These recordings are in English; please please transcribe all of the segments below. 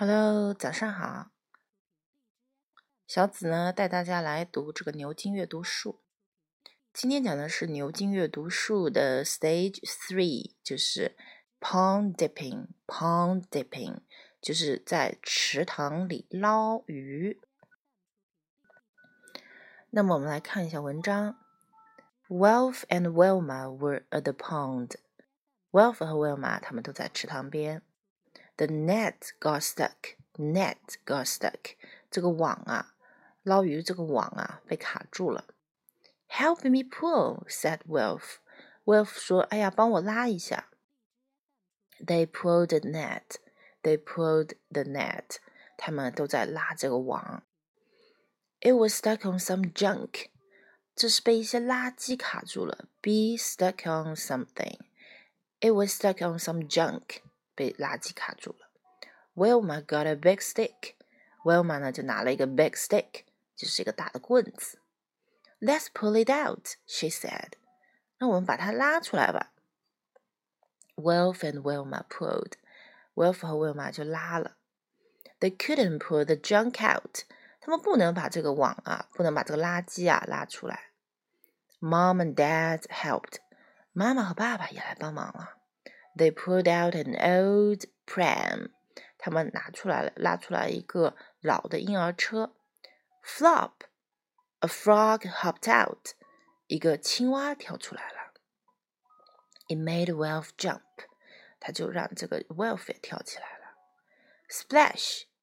Hello，早上好。小紫呢，带大家来读这个牛津阅读树。今天讲的是牛津阅读树的 Stage Three，就是 Pond Dipping。Pond Dipping 就是在池塘里捞鱼。那么我们来看一下文章。Wolf and Wilma were at the pond. Wolf 和 Wilma 他们都在池塘边。The net got stuck. Net got stuck. 这个网啊，捞鱼这个网啊，被卡住了。Help me pull," said Wilf. Wilf 说：“哎呀，帮我拉一下。” They pulled the net. They pulled the net. 他们都在拉这个网。It was stuck on some junk. 这是被一些垃圾卡住了。Be stuck on something. It was stuck on some junk. 被垃圾卡住了。Wilma got a big stick. Wilma 呢就拿了一个 big stick，就是一个大的棍子。Let's pull it out, she said. 那我们把它拉出来吧。Wolf and Wilma pulled. Wolf 和 Wilma 就拉了。They couldn't pull the junk out. 他们不能把这个网啊，不能把这个垃圾啊拉出来。Mom and Dad helped. 妈妈和爸爸也来帮忙了。 they pulled out an old pram，他们拿出来了，拉出来一个老的婴儿车。Flop，a frog hopped out. 一个青蛙跳出来了。It made Wilf jump，它就让这个 Wilf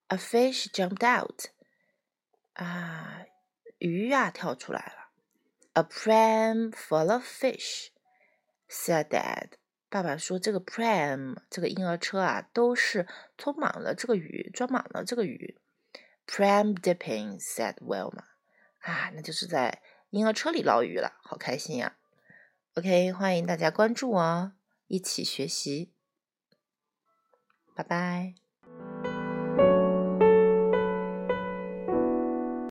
A fish jumped out. 啊，鱼呀跳出来了。A pram full of fish, said Dad。爸爸说：“这个 pram 这个婴儿车啊，都是充满了这个鱼，装满了这个鱼。”Pram dipping said Wilma，啊，那就是在婴儿车里捞鱼了，好开心呀！OK，欢迎大家关注我，一起学习，拜拜。